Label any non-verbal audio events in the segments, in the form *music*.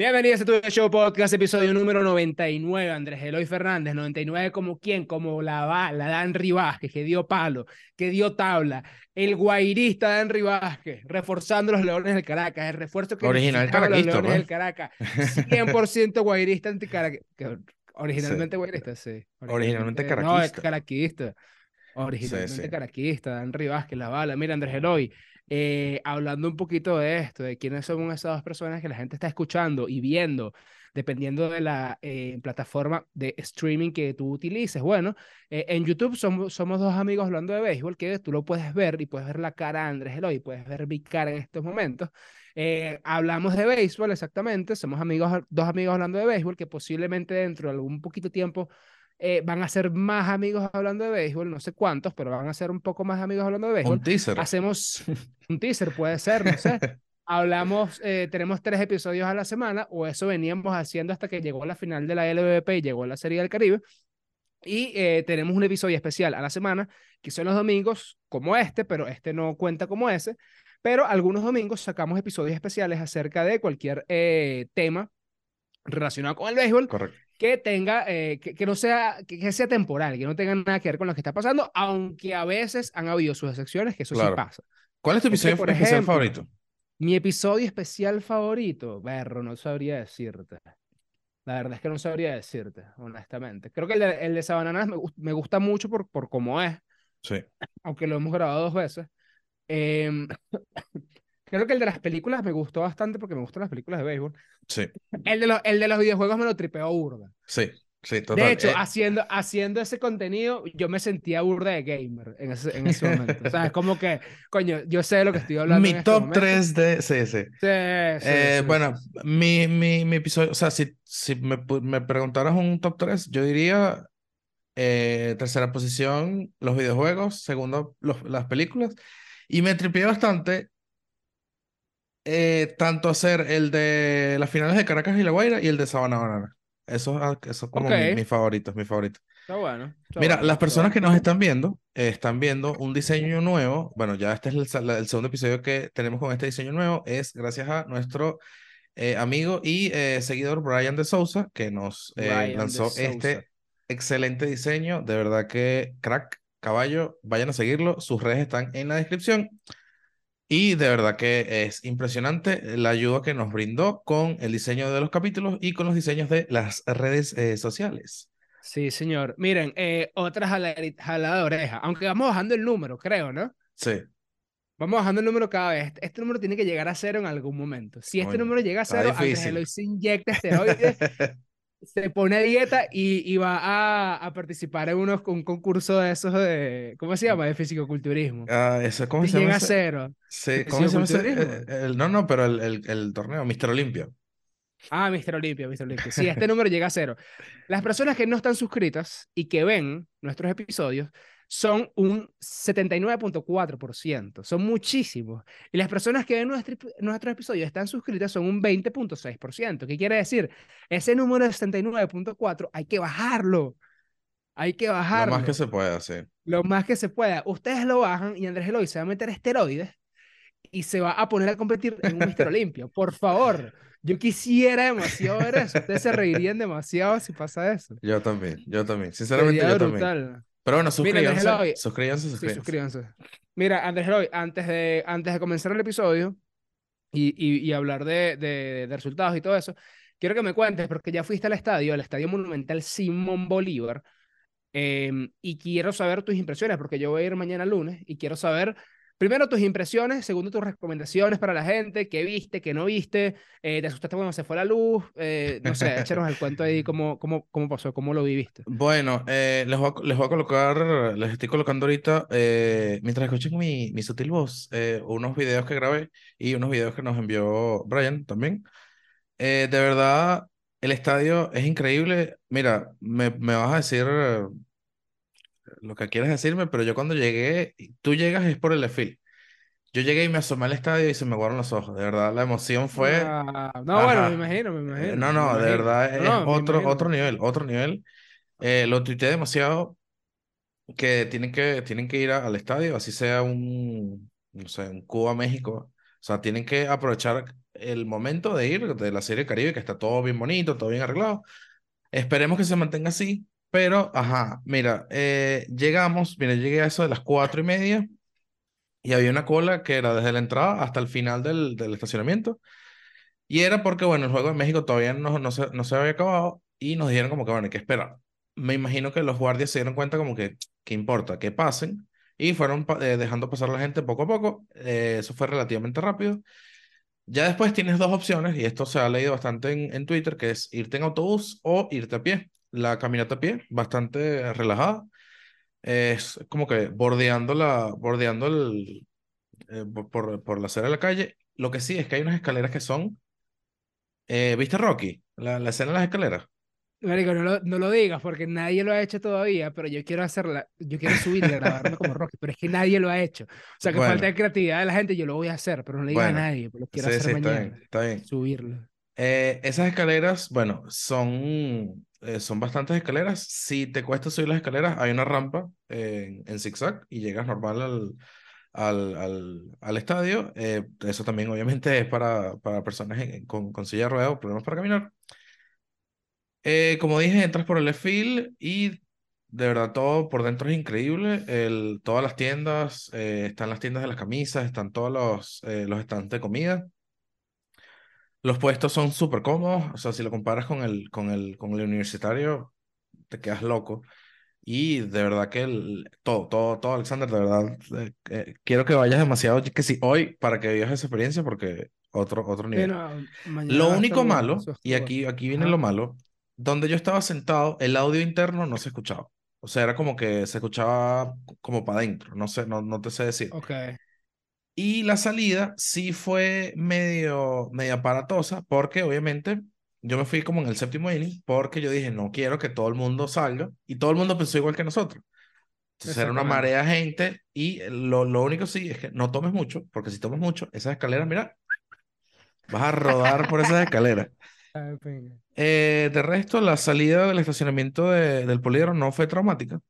Bienvenidos a tu show podcast, episodio número 99. Andrés Eloy Fernández, 99 como quién, como la, la Dan Vázquez, que dio palo, que dio tabla, el guairista Dan Vázquez, reforzando los Leones del Caracas, el refuerzo que Original los Leones del Caracas, 100% guairista anticaracas. Originalmente guairista, sí. Originalmente No, es caraquista. caraquista. Originalmente sí. caraquista, Dan Vázquez, la bala. Mira, Andrés Eloy, eh, hablando un poquito de esto, de quiénes son esas dos personas que la gente está escuchando y viendo, dependiendo de la eh, plataforma de streaming que tú utilices. Bueno, eh, en YouTube somos, somos dos amigos hablando de béisbol, que tú lo puedes ver y puedes ver la cara de Andrés Eloy, puedes ver mi cara en estos momentos. Hablamos de béisbol, exactamente, somos amigos, dos amigos hablando de béisbol, que posiblemente dentro de algún poquito tiempo eh, van a ser más amigos hablando de béisbol, no sé cuántos, pero van a ser un poco más amigos hablando de béisbol Un teaser. hacemos *laughs* un teaser, puede ser, no sé. *laughs* Hablamos, eh, tenemos tres episodios a la semana, o eso veníamos haciendo hasta que llegó la final de la LVP y llegó la Serie del Caribe. Y eh, tenemos un episodio especial a la semana, que son los domingos, como este, pero este no cuenta como ese. Pero algunos domingos sacamos episodios especiales acerca de cualquier eh, tema relacionado con el béisbol Correcto. Que tenga, eh, que, que no sea, que, que sea temporal, que no tenga nada que ver con lo que está pasando, aunque a veces han habido sus excepciones, que eso sí Claro. pasa. ¿Cuál es tu episodio especial ejemplo, favorito? Mi episodio especial favorito, berro, no sabría decirte. La verdad es que no sabría decirte, honestamente. Creo que el de, el de Sabananas me, me gusta mucho por, por cómo es, Sí. aunque lo hemos grabado dos veces. Em, creo que el de las películas me gustó bastante porque me gustan las películas de béisbol. Sí. El de, los, el de los videojuegos me lo tripeó burda. Sí. Sí, total. De hecho, Eh, haciendo, haciendo ese contenido, yo me sentía burda de gamer en ese, en ese momento. O sea, es como que, coño, yo sé de lo que estoy hablando. mi en este top momento. 3 de... Sí, sí. Sí, sí, Eh, sí, bueno, mi, mi, mi episodio, o sea, si, si me, me preguntaras un top 3, yo diría eh, tercera posición, los videojuegos, segundo, los- las películas, y me tripié bastante eh, tanto hacer el de las finales de Caracas y La Guaira y el de Sabana Banana. Esos ah, esos como mi- Ok. mis favoritos, mis favoritos. Está bueno. está Mira, bueno, las personas que bueno. nos están viendo eh, están viendo un diseño nuevo. Bueno, ya este es el, el segundo episodio que tenemos con este diseño nuevo. Es gracias a nuestro eh, amigo y eh, seguidor Brian de Sousa, que nos eh, lanzó este excelente diseño. De verdad que crack, caballo, vayan a seguirlo. Sus redes están en la descripción. Y de verdad que es impresionante la ayuda que nos brindó con el diseño de los capítulos y con los diseños de las redes eh, sociales. Sí, señor. Miren, eh, otra jalada de oreja. Aunque vamos bajando el número, creo, ¿no? Sí. Vamos bajando el número cada vez. Este, este número tiene que llegar a cero en algún momento. Si este número llega a cero, difícil. Eloy se inyecta esteroides, *laughs* se pone a dieta y, y va a, a participar en unos, un concurso de esos de, ¿cómo se llama? De fisicoculturismo. Ah, eso, ¿cómo se llama llega a cero. Sí, ¿cómo se llama. Eh, el- no, no, pero el, el, el torneo, Mister Olimpia. Ah, Mr. Olimpia, Mr. Olimpia. Si este número llega a cero. Las personas que no están suscritas y que ven nuestros episodios son un 79.4%. Son muchísimos. Y las personas que ven nuestro, nuestros episodios están suscritas son un 20.6%. ¿Qué quiere decir? Ese número de 79.4 hay que bajarlo. Hay que Lo bajarlo. más que se pueda, sí. Lo más que se pueda. Ustedes lo bajan y Andrés Eloy se va a meter esteroides y se va a poner a competir en un Mister Olimpia. Por favor, yo quisiera demasiado ver eso. Ustedes se reirían demasiado si pasa eso. Yo también, yo también. Sinceramente, Sería yo también. Pero bueno, Mira, Andrés suscríbanse, suscríbanse, Sí, suscríbanse. suscríbanse. Mira, Andrés Eloy, antes de, antes de comenzar el episodio y, y, y hablar de, de, de resultados y todo eso, quiero que me cuentes, porque ya fuiste al estadio, al Estadio Monumental Simón Bolívar, em, y quiero saber tus impresiones, porque yo voy a ir mañana lunes y quiero saber, primero tus impresiones, segundo tus recomendaciones para la gente, qué viste, qué no viste, eh, te asustaste cuando se fue la luz, eh, no sé, échanos el cuento ahí, cómo, cómo, cómo pasó, cómo lo viviste. Bueno, eh, les voy a, les voy a colocar, les estoy colocando ahorita, eh, mientras escuchen mi, mi sutil voz, eh, unos videos que grabé y unos videos que nos envió Brian también. Eh, de verdad, el estadio es increíble. Mira, me, me vas a decir lo que quieras decirme, pero yo cuando llegué, tú llegas es por el desfile. Yo llegué y me asomé al estadio y se me aguaron los ojos. De verdad, la emoción fue... Ah, no, bueno, Ajá. me imagino, me imagino. No, no, de imagino. verdad es no, otro, otro nivel, otro nivel. Eh, lo tuiteé demasiado que tienen que, tienen que ir a- al estadio, así sea un, no sé, un Cuba-México, sea, tienen que aprovechar el momento de ir de la Serie Caribe, que está todo bien bonito, todo bien arreglado. Esperemos que se mantenga así, pero, ajá, mira, eh, llegamos, mira, llegué a eso de las cuatro y media y había una cola que era desde la entrada hasta el final del, del estacionamiento. Y era porque, bueno, el juego de México todavía no, no, se, no se había acabado y nos dijeron como que, bueno, hay que esperar. Me imagino que los guardias se dieron cuenta como que, ¿qué importa? Que pasen. Y fueron eh, dejando pasar la gente poco a poco. Eh, eso fue relativamente rápido. Ya después tienes dos opciones, y esto se ha leído bastante en, en Twitter, que es irte en autobús o irte a pie. La caminata a pie, bastante relajada. Es como que bordeando, la, bordeando el, eh, por, por la acera de la calle. Lo que sí es que hay unas escaleras que son... eh, ¿viste Rocky? La, la escena de las escaleras. Marico, no lo, no lo digas porque nadie lo ha hecho todavía, pero yo quiero hacerla, yo quiero subir y grabarme como Rocky, pero es que nadie lo ha hecho. O sea, que Bueno. falta de creatividad de la gente, yo lo voy a hacer, pero no le Bueno, a nadie, porque lo quiero Sí, hacer sí, está mañana. bien, está bien. Subirlo. Eh, esas escaleras, bueno, son, eh, son bastantes escaleras. Si te cuesta subir las escaleras, hay una rampa en, en zigzag y llegas normal al, al, al, al estadio. Eh, eso también obviamente es para, para personas en- con, con silla de ruedas o problemas para caminar. Eh, como dije, entras por el left y de verdad todo por dentro es increíble. El, todas las tiendas, eh, están las tiendas de las camisas, están todos los, eh, los stands de comida. Los puestos son súper cómodos, o sea, si lo comparas con el, con el, con el universitario, te quedas loco. Y de verdad que el, todo, todo, todo, Alexander, de verdad, eh, eh, quiero que vayas demasiado, que sí, hoy, para que vivas esa experiencia, porque otro, otro nivel. mañana Lo único malo, y aquí, aquí viene Ajá. lo malo, donde yo estaba sentado, el audio interno no se escuchaba. O sea, era como que se escuchaba como para adentro, no sé, no, no te sé decir. Ok. Y la salida sí fue medio, medio aparatosa, porque obviamente yo me fui como en el séptimo inning, porque yo dije, no quiero que todo el mundo salga, y todo el mundo pensó igual que nosotros. Entonces era una marea de gente, y lo, lo único sí es que no tomes mucho, porque si tomas mucho, esas escaleras, mira, vas a rodar por esas escaleras. *laughs* Pinga. Eh, de resto, la salida del estacionamiento de- del Poliedro no fue traumática.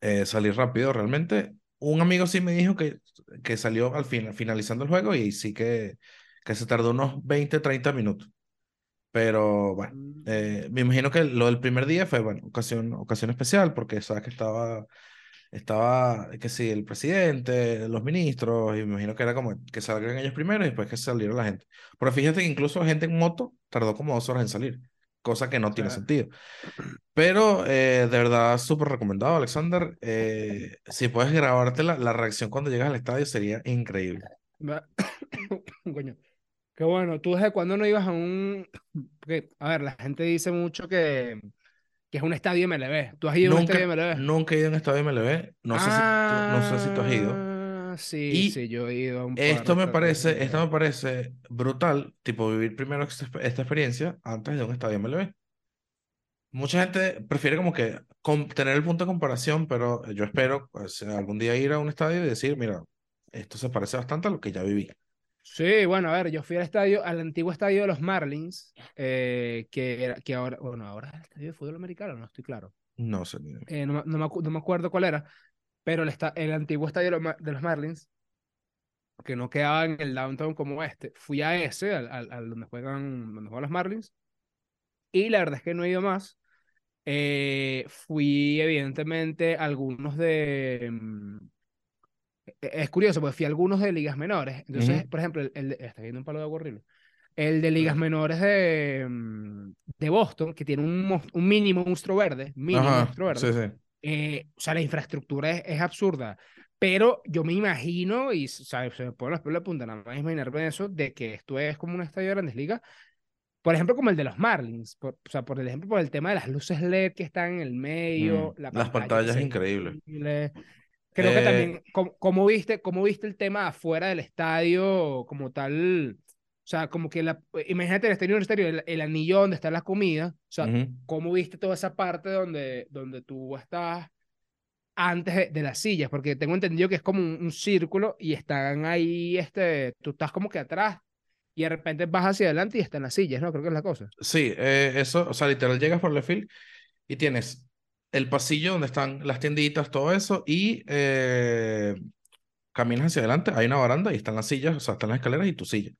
Eh, salí rápido, realmente. Un amigo sí me dijo que, que salió al fin, finalizando el juego y sí que, que se tardó unos 20, 30 minutos. Pero bueno, eh, me imagino que lo del primer día fue, bueno, ocasión, ocasión especial porque sabes que estaba, estaba, que sí, el presidente, los ministros, y me imagino que era como que salgan ellos primero y después que saliera la gente. Pero fíjate que incluso gente en moto tardó como dos horas en salir, cosa que no tiene Sí. sentido. Pero eh, de verdad, súper recomendado, Alexander. Eh, si puedes grabarte la, la reacción cuando llegas al estadio, sería increíble. *coughs* Coño. Qué bueno. ¿Tú desde cuándo no ibas a un... Porque, a ver, la gente dice mucho que, que es un estadio MLB. ¿Tú has ido a un Nunca, estadio MLB? nunca he ido a un estadio MLB. No sé si no sé si tú has ido. Ah, sí, Y sí, yo he ido a un par Esto me parece, esto me parece brutal, tipo vivir primero esta, esta experiencia antes de un estadio MLB. Mucha gente prefiere como que tener el punto de comparación, pero yo espero pues, algún día ir a un estadio y decir, mira, esto se parece bastante a lo que ya viví. Sí, bueno, a ver, yo fui al estadio, al antiguo estadio de los Marlins, eh, que, era- que ahora, bueno, ahora es el estadio de fútbol americano, no estoy claro. No sé. Eh, no, no me no me acuerdo cuál era, pero el, esta- el antiguo estadio de los, Marlins, que no quedaba en el downtown como este, fui a ese, al, al- al donde juegan, donde juegan los Marlins, y la verdad es que no he ido más. Eh, fui, evidentemente, a algunos de. mm, e- Es curioso, porque fui a algunos de ligas menores. Entonces, Ujú. por ejemplo, el, el de- está viendo un palo de agua horrible. El de ligas menores de, mm, de Boston, que tiene un, un mini monstruo verde, mini Ajá, monstruo sí, verde. sí. Eh, o sea, la infraestructura es, es absurda. Pero yo me imagino, y sea, se me ponen los pelos de punta nada más imaginarme eso, de que esto es como un estadio de grandes ligas. Por ejemplo, como el de los Marlins. Por, o sea, por ejemplo, por el tema de las luces LED que están en el medio, Mm, la Las pantalla que pantallas increíbles. increíble. Creo que Eh, también, ¿cómo, cómo viste, cómo viste el tema afuera del estadio como tal? O sea, como que la, imagínate el estadio universitario, el, el anillo donde está la comida. O sea, ujú. ¿cómo viste toda esa parte donde, donde tú estás antes de, de las sillas? Porque tengo entendido que es como un, un círculo y están ahí, este, tú estás como que atrás y de repente vas hacia adelante y están las sillas, ¿no? Creo que es la cosa. Sí, eh, eso, o sea, literal llegas por field y tienes el pasillo donde están las tienditas, todo eso, y eh, caminas hacia adelante, hay una baranda y están las sillas, o sea, están las escaleras y tu silla.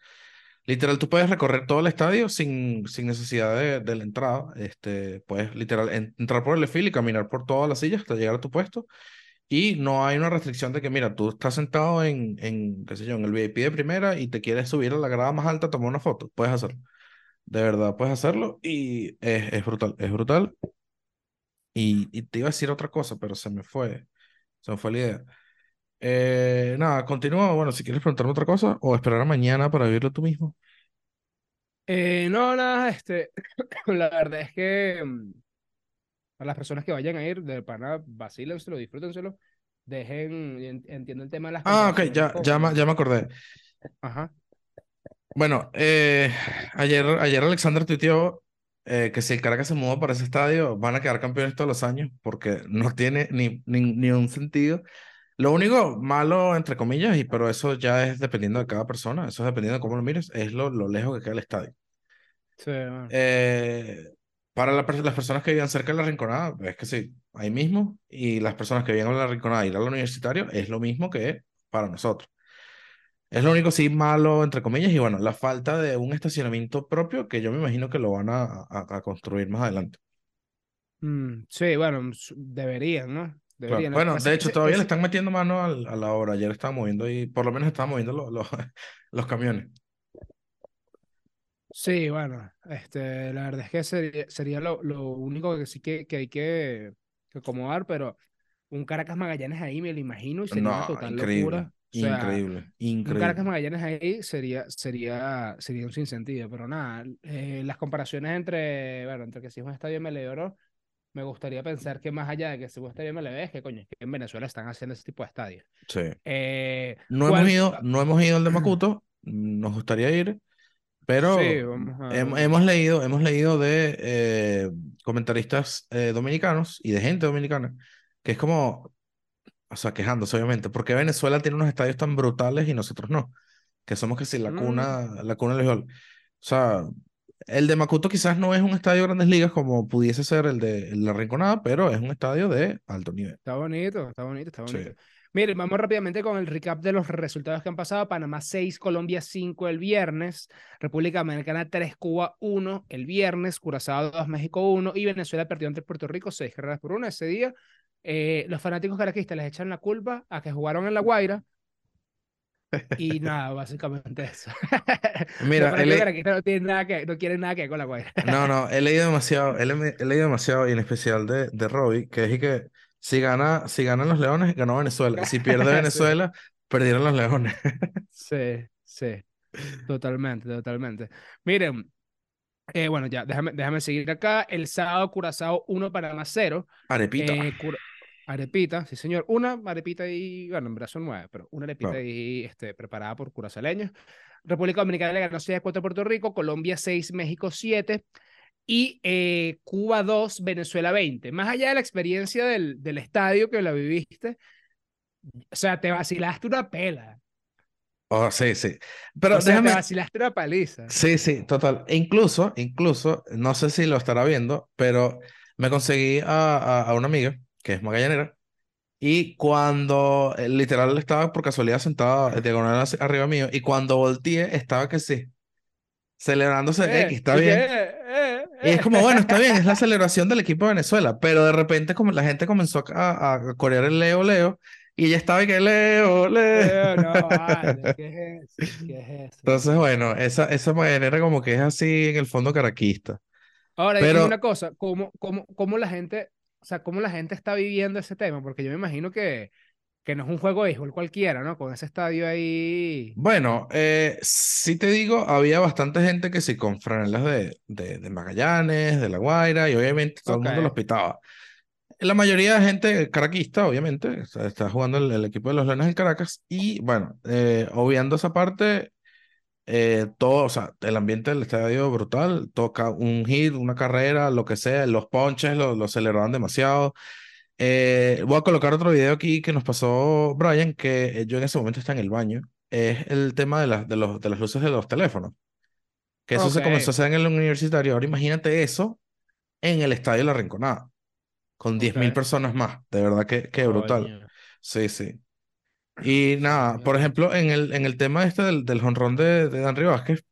Literal, tú puedes recorrer todo el estadio sin, sin necesidad de, de la entrada. Este, puedes literal en- entrar por el fil y caminar por todas las sillas hasta llegar a tu puesto. Y no hay una restricción de que, mira, tú estás sentado en, en, qué sé yo, en el VIP de primera y te quieres subir a la grada más alta tomar una foto. Puedes hacerlo. De verdad, puedes hacerlo y es, es brutal, es brutal. Y, y te iba a decir otra cosa, pero se me fue, se me fue la idea. Eh, nada, continúa. Bueno, si quieres preguntarme otra cosa o esperar a mañana para vivirlo tú mismo. Eh, no, nada, este, *coughs* la verdad es que mm, a las personas que vayan a ir, de pana, vacílenselo, disfrútenselo, dejen, en- entiendo el tema de las Ah, ok, ya, ya, con... ya me acordé. Ajá, Bueno, eh, ayer, ayer Alexander tuiteó eh, que si el Caracas se muda para ese estadio, van a quedar campeones todos los años porque no tiene ni, ni, ni un sentido. Lo único malo, entre comillas, y pero eso ya es dependiendo de cada persona, eso es dependiendo de cómo lo mires, es lo, lo lejos que queda el estadio. sí, bueno. Eh, para la las personas que vivan cerca de la Rinconada, es que sí, ahí mismo, y las personas que viven en la Rinconada ir al universitario es lo mismo que para nosotros. Es lo único sí malo, entre comillas, y bueno, la falta de un estacionamiento propio que yo me imagino que lo van a, a, a construir más adelante. Mm, sí, bueno, deberían, ¿no? Claro. Bueno, de hecho, todavía le están metiendo mano al- a la obra. Ayer estaban moviendo ahí, por lo menos estaban moviendo los, los, *laughs* los camiones. Sí, bueno, este, la verdad es que sería, sería lo, lo único que sí que, que hay que, que acomodar, pero un Caracas Magallanes ahí me lo imagino y sería una No, total increíble, locura. O sea, increíble, un Caracas increíble. Magallanes ahí sería, sería, sería un sinsentido, pero nada, eh, las comparaciones entre, bueno, entre que si es un estadio MLB o no, me gustaría pensar que más allá de que es un estadio MLB, es que coño, que en Venezuela están haciendo ese tipo de estadios. Sí. Eh, No hemos ¿cuál- ido, no hemos ido al de Macuto, *clears throat* nos gustaría ir, Sí, pero vamos hem- a... hemos leído, hemos leído de eh, comentaristas eh, dominicanos y de gente dominicana, que es como, o sea, quejándose obviamente, porque Venezuela tiene unos estadios tan brutales y nosotros no, que somos que si la Mm. cuna, la cuna del. O sea, el de Macuto quizás no es un estadio de grandes ligas como pudiese ser el de La Rinconada, pero es un estadio de alto nivel. Está bonito, está bonito, está Sí. bonito. Miren, vamos rápidamente con el recap de los resultados que han pasado. Panamá 6, Colombia 5 el viernes, República Dominicana 3, Cuba 1 el viernes, Curazao 2, México 1 y Venezuela perdió ante Puerto Rico 6 carreras por 1 ese día. eh, los fanáticos caraquistas les echan la culpa a que jugaron en La Guaira y *laughs* nada, básicamente eso. Mira, *laughs* e caraquistas no, tienen nada que, no quieren nada que ver con La Guaira. No, no, he leído demasiado, he, le- he leído demasiado, y en especial de, de Robbie, que es que si gana, si ganan los Leones, ganó Venezuela. Si pierde *laughs* Sí. Venezuela, perdieron los Leones. Sí, sí, totalmente, totalmente. Miren, eh, bueno, ya, déjame, déjame seguir acá. El sábado, Curazao 1, Panamá 0. Arepita. Eh, Cura- arepita, sí, señor. Una arepita y, bueno, en verdad son nueve, pero una arepita y este, preparada por curazaleños. República Dominicana le ganó 6 a 4 a Puerto Rico, Colombia 6, México 7 y eh, Cuba 2, Venezuela 20. Más allá de la experiencia del, del estadio que la viviste, o sea, te vacilaste una pela. Oh, sí, sí. Pero o sea, déjame. te vacilaste una paliza. Sí, sí, total. E incluso, incluso, no sé si lo estará viendo, pero me conseguí a, a, a una amiga que es magallanera. Y cuando eh, literal estaba por casualidad sentada eh, diagonal arriba mío, y cuando volteé, estaba que sí, celebrándose, eh, Eh, está que, bien. eh, eh, Y es eh. como, bueno, está bien, es la *laughs* celebración del equipo de Venezuela, pero de repente como la gente comenzó a, a corear el Leo, Leo, y ella estaba y que Leo, Leo. Eh, no, vale, *laughs* ¿qué es eso? ¿Qué es eso? Entonces, bueno, esa, esa manera como que es así en el fondo caraquista. Ahora, Pero, una cosa, ¿cómo, cómo, cómo la gente, o sea, cómo la gente está viviendo ese tema? Porque yo me imagino que, que no es un juego de béisbol cualquiera, ¿no? Con ese estadio ahí. bueno, eh, sí te digo, había bastante gente que sí, con franelas de, de, de Magallanes, de La Guaira, y obviamente todo el Ok, mundo los pitaba. La mayoría de gente caraquista, obviamente, está jugando el, el equipo de los Leones del Caracas, y bueno, eh, obviando esa parte, eh, todo, o sea, el ambiente del estadio brutal, toca un hit, una carrera, lo que sea, los ponches lo, lo celebraban demasiado. Eh, voy a colocar otro video aquí que nos pasó Brian, que eh, yo en ese momento está en el baño, es el tema de, las de, los, de las luces de los teléfonos, que eso se comenzó a hacer en el universitario, ahora imagínate eso en el estadio La Rinconada, con 10.000 ok. personas más, de verdad que, que brutal. Coño. Sí, sí. Y nada, por ejemplo, en el, en el tema este del, del jonrón de, de Danry Vázquez,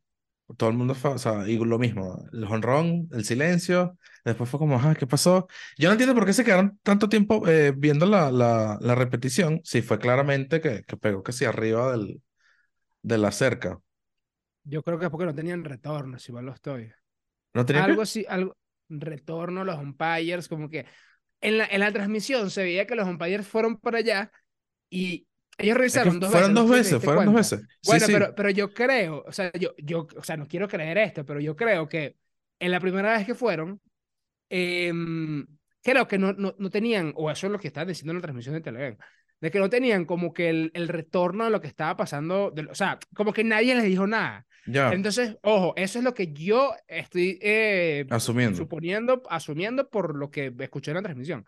todo el mundo fue, o sea, y lo mismo, el jonrón, el silencio, después fue como, ah, ¿qué pasó? Yo no entiendo por qué se quedaron tanto tiempo eh, viendo la, la, la repetición, si fue claramente que, que pegó sí arriba del, de la cerca. Yo creo que es porque no tenían retorno, si mal lo estoy. ¿No Algo así, algo, retorno, los umpires, como que en la, en la transmisión se veía que los umpires fueron para allá y ellos Es que revisaron dos fueron veces, no dos sé si te veces, diste fueron dos veces. Sí, Bueno, sí, pero, pero yo creo, o sea, yo, yo, o sea, no quiero creer esto, pero yo creo que en la primera vez que fueron, em, creo que no, no, no tenían, o eso es lo que estaban diciendo en la transmisión de Telegram, de que no tenían como que el, el retorno a lo que estaba pasando, de, o sea, como que nadie les dijo nada. ya, Entonces, ojo, eso es lo que yo estoy eh, asumiendo. suponiendo, asumiendo por lo que escuché en la transmisión.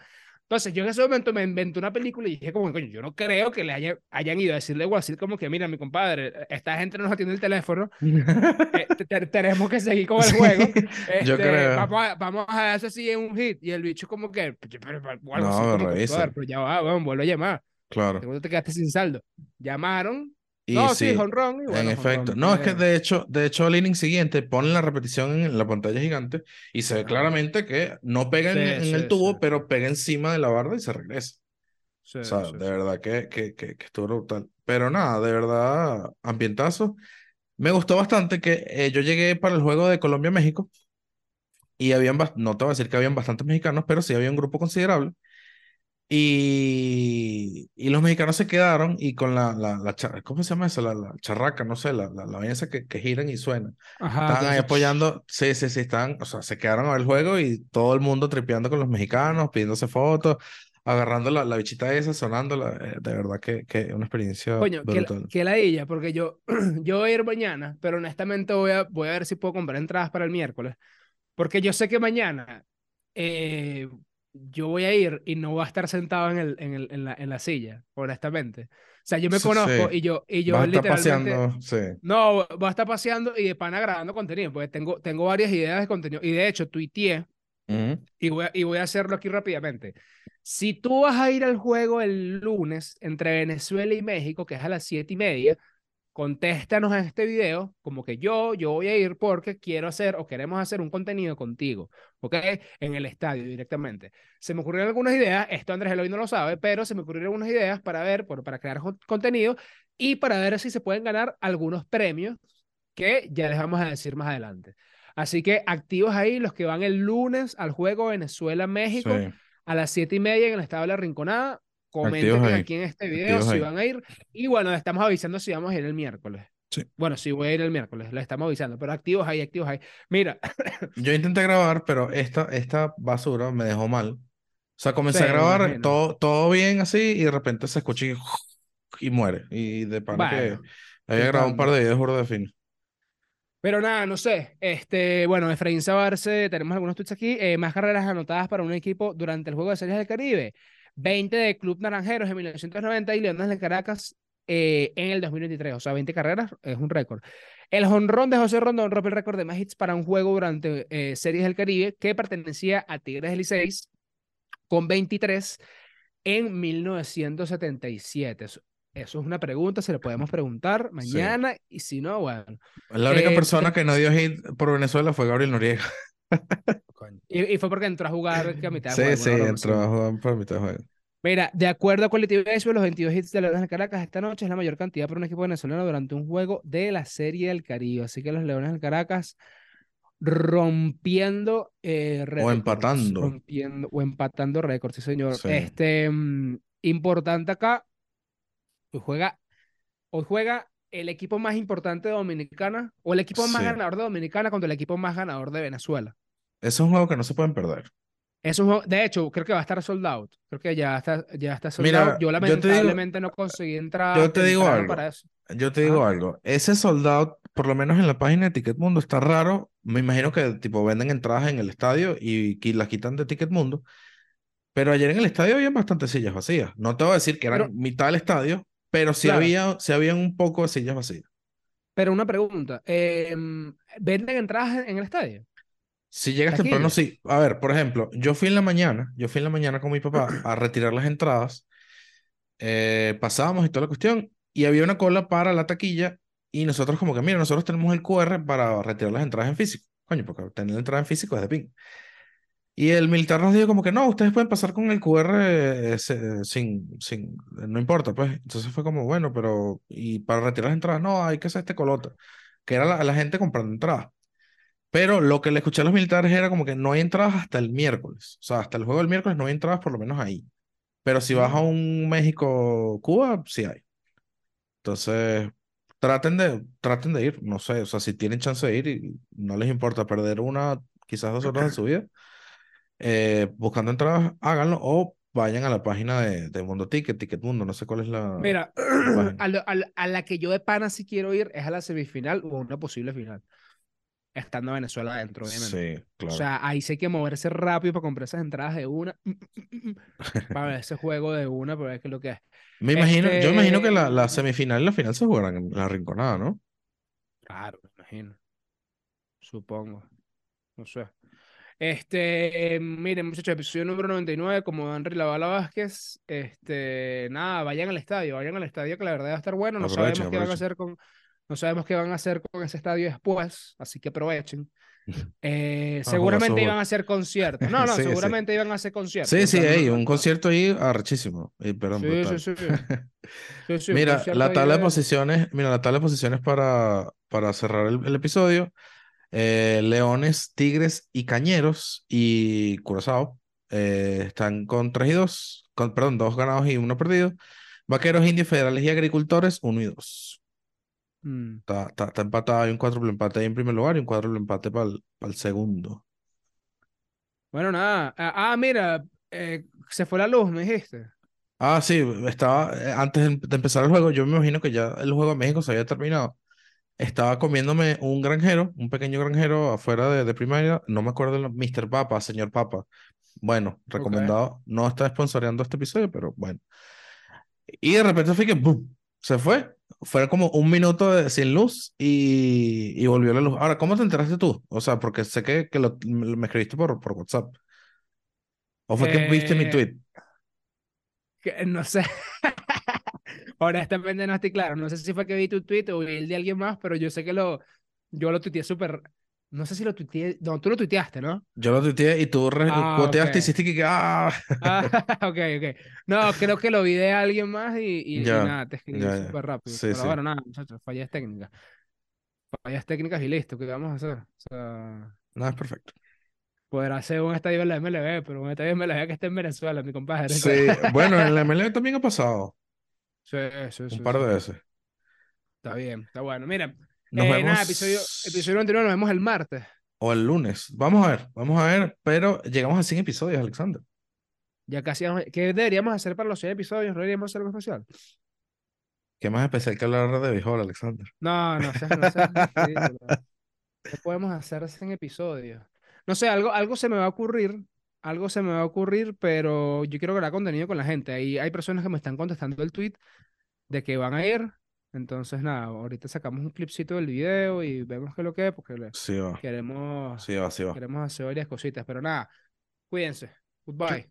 Entonces, yo en ese momento me inventé una película y dije como, coño, yo no creo que le haya- hayan ido a decirle o así como que, mira, mi compadre, esta gente no nos atiende el teléfono, *laughs* eh, te- te- tenemos que seguir con el Sí, juego. *laughs* yo Este, creo. Vamos a, vamos a eso así en un hit. Y el bicho como que, pero, pero- pero- o algo así No, como que, revisa. "Brother, pero ya va, vamos, vuelve a llamar. Claro. Te quedaste sin saldo. Llamaron. Y no, sí, sí, jonrón. Y en bueno, efecto. jonrón, No, es que de hecho, de hecho, al inning siguiente ponen la repetición en la pantalla gigante y se ve claramente que no pega en, Sí, en sí, el tubo, pero pega encima de la barda y se regresa. O sea, de verdad que, que, que, que estuvo brutal. Pero nada, de verdad, ambientazo. Me gustó bastante que eh, yo llegué para el juego de Colombia-México y habían, no te voy a decir que habían bastantes mexicanos, pero sí había un grupo considerable. Y, y los mexicanos se quedaron y con la, la, la ¿cómo se llama eso? La, la charraca, no sé, la, la, la vaina esa que, que giran y suenan. Ajá, Estaban ahí apoyando, sí, sí, sí, están, o sea, se quedaron a ver el juego y todo el mundo tripeando con los mexicanos, pidiéndose fotos, agarrando la, la bichita esa, sonándola. eh, de verdad que, que una experiencia Coño, que, la- ladilla, porque yo, *clears throat* yo voy a ir mañana, pero honestamente voy a, voy a ver si puedo comprar entradas para el miércoles, porque yo sé que mañana eh, yo voy a ir y no voy a estar sentado en, el, en, el, en, la, en la silla, honestamente. O sea, yo me conozco sí. y yo, y yo Vas a estar literalmente... paseando, sí. No, voy a estar paseando y de pana grabando contenido, porque tengo, tengo varias ideas de contenido. Y de hecho, tuiteé y voy, a, y voy a hacerlo aquí rápidamente. Si tú vas a ir al juego el lunes entre Venezuela y México, que es a las siete y media, contéstanos en este video como que yo, yo voy a ir porque quiero hacer o queremos hacer un contenido contigo, ¿ok? En el estadio directamente. Se me ocurrieron algunas ideas, esto Andrés Eloy no lo sabe, pero se me ocurrieron algunas ideas para ver, por- para crear contenido y para ver si se pueden ganar algunos premios que ya les vamos a decir más adelante. Así que activos ahí los que van el lunes al juego Venezuela-México Sí. a las siete y media en el estado de la Rinconada. Comenten Activos aquí en este video Activos si ahí. van a ir. Y bueno, estamos avisando si vamos a ir el miércoles. Sí. Bueno, sí voy a ir el miércoles, le estamos avisando, pero activos ahí, activos ahí. Mira, *coughs* Yo intenté grabar, pero esta, esta basura me dejó mal. O sea, comencé a grabar todo, todo bien así y de repente se escucha y, y muere. Y de pana que bueno, había grabado un par de videos juro de fin. Pero nada, no sé. Este, bueno, Efraín Sabarce, tenemos algunos tweets aquí. eh, más carreras anotadas para un equipo durante el juego de Series del Caribe. 20 de Club Naranjeros en 1990 y Leones de Caracas eh, en el 2023. O sea, 20 carreras es un récord. El jonrón de José Rondón rompe el récord de más hits para un juego durante eh, Series del Caribe que pertenecía a Tigres del Licey con 23 en 1977. Eso, eso es una pregunta, se le podemos preguntar Sí. mañana y si no, bueno. La única Eh, persona que no dio hit por Venezuela fue Gabriel Noriega. Y, y fue porque entró a jugar que a mitad de Sí, juego, sí, broma entró a jugar por mitad de juego. Mira, de acuerdo a Quality Baseball, los 22 hits de Leones de Caracas esta noche es la mayor cantidad para un equipo venezolano durante un juego de la Serie del Caribe. Así que los Leones del Caracas rompiendo eh, récords, empatando. Rompiendo, o empatando récords, sí, señor. Sí. Este, mm, importante acá, hoy juega, hoy juega el equipo más importante de Dominicana o el equipo más Sí. ganador de Dominicana contra el equipo más ganador de Venezuela. Es un juego que no se pueden perder. Es un juego- de hecho, creo que va a estar sold out. Creo que ya está, ya está sold Mira, out. Yo yo te digo- lamentablemente no conseguí entrar yo te digo algo. para eso. Yo te digo Ajá. algo, ese soldado, por lo menos en la página de Ticketmundo, está raro. Me imagino que tipo venden entradas en el estadio y, qui- las quitan de Ticketmundo. Pero ayer en el estadio había bastantes sillas vacías. No te voy a decir que eran Pero- mitad del estadio, pero sí Claro. había, sí habían un poco de sillas vacías. Pero una pregunta, em, ¿venden entradas en el estadio? Si llegas temprano, sí. A ver, por ejemplo, yo fui en la mañana, yo fui en la mañana con mi papá a retirar las entradas Eh, pasábamos y toda la cuestión, y había una cola para la taquilla, y nosotros como que, mira, nosotros tenemos el QR para retirar las entradas en físico. Coño, porque tener la entrada en físico es de ping. Y el militar nos dijo como que no, ustedes pueden pasar con el QR eh, se- sin, sin, no importa, pues. Entonces fue como, bueno, pero, y para retirar las entradas, no, hay que hacer este colota, que era la, la gente comprando entradas. Pero lo que le escuché a los militares era como que no hay entradas hasta el miércoles. O sea, hasta el juego del miércoles no hay entradas por lo menos ahí. Pero si vas a un México-Cuba, sí hay. Entonces, traten de, traten de ir, no sé, o sea, si tienen chance de ir y no les importa perder una, quizás dos horas de su *clears throat* vida, eh, buscando entradas, háganlo o vayan a la página de, de Mundo Ticket, Ticket Mundo, no sé cuál es la, Mira, la *clears throat* a, lo- a la- a la que yo de pana sí quiero ir es a la semifinal o a una posible final. Estando Venezuela adentro, obviamente. Sí, O claro. sea, ahí sí hay que moverse rápido para comprar esas entradas de una. *laughs* Para ver ese juego de una, para ver qué es lo que es. Me imagino, yo imagino que la, la Este- semifinal y la final se jugarán en la Rinconada, ¿no? Claro, me imagino. Supongo. No sé. Este, eh, miren, muchachos, episodio número 99, como Henry Lavala Vázquez. Este, nada, vayan al estadio, vayan al estadio, que la verdad va a estar bueno. No Aprovechen, sabemos qué van a aprovechen. hacer con, no sabemos qué van a hacer con ese estadio después, así que aprovechen. *laughs* Eh, seguramente iban a hacer conciertos. *laughs* No, no, Sí, sí. seguramente iban a hacer conciertos. Sí, sí, ey, un concierto ahí arrechísimo. Eh, perdón, Sí, sí, sí. *laughs* Sí, sí, Mira, la tabla de de- posiciones, mira, la tabla de posiciones para, para cerrar el, el episodio. Eh, Leones, Tigres y Cañeros y Curazao eh, están con 3 y 2, con, perdón, 2 ganados y 1 perdido. Vaqueros, Indios, Federales y Agricultores, 1 y 2. Mm. Está, está, está empatado, hay un cuádruple empate ahí en primer lugar y un cuádruple empate para el segundo. Bueno, nada. Ah, ah, mira, eh, se fue la luz, me dijiste. Ah, sí, estaba, eh, antes de de empezar el juego, yo me imagino que ya el juego de México se había terminado. Estaba comiéndome un granjero, un pequeño granjero afuera de, de primaria, no me acuerdo el Mr. Papa, señor Papa. Bueno, recomendado, no está sponsoreando este episodio, pero bueno. Y de repente fue que ¡bum! se fue. Fue como un minuto de- sin luz y, y volvió la luz. Ahora, ¿cómo te enteraste tú? O sea, porque sé que, que lo- me escribiste por, por WhatsApp. ¿O fue que viste mi Eh, tweet? que- no sé. *laughs* Honestamente no estoy claro. No sé si fue que vi tu tweet o el de alguien más, pero yo sé que lo, yo lo tuiteé súper. No sé si lo tuiteé. No, tú lo tuiteaste, ¿no? Yo lo tuiteé y tú re- Ah, y hiciste que, ah, Ah, *laughs* ok, ok. No, creo que lo vi de alguien más y, y- y Ya, nada, te escribí ya. súper rápido. Sí, Pero sí. bueno, nada, muchachos, fallas técnicas. Fallas técnicas y listo, ¿qué vamos a hacer? O sea, Nada, es perfecto. podrá hacer un estadio en la MLB, pero un estadio en MLB que esté en Venezuela, mi compadre. Sí, bueno, en la MLB *laughs* también ha pasado Sí, sí, un sí, par de veces. Está bien, está bueno. Mira, Nos eh, vemos nada, episodio, episodio anterior nos vemos el martes. o el lunes. Vamos a ver, vamos a ver, pero llegamos a 100 episodios, Alexander. Ya casi, ¿qué deberíamos hacer para los 100 episodios? ¿No deberíamos hacer algo especial? ¿Qué más especial que hablar de béisbol, Alexander? No, no seas, no seas. *laughs* ¿Qué podemos hacer 100 episodios? No sé, algo, algo se me va a ocurrir, algo se me va a ocurrir, pero yo quiero crear contenido con la gente. Ahí hay personas que me están contestando el tweet de que van a ir. Entonces, nada, ahorita sacamos un clipcito del video y vemos qué es lo que es, porque Sí va, queremos, sí va, sí va. queremos hacer varias cositas. Pero nada, cuídense. Goodbye.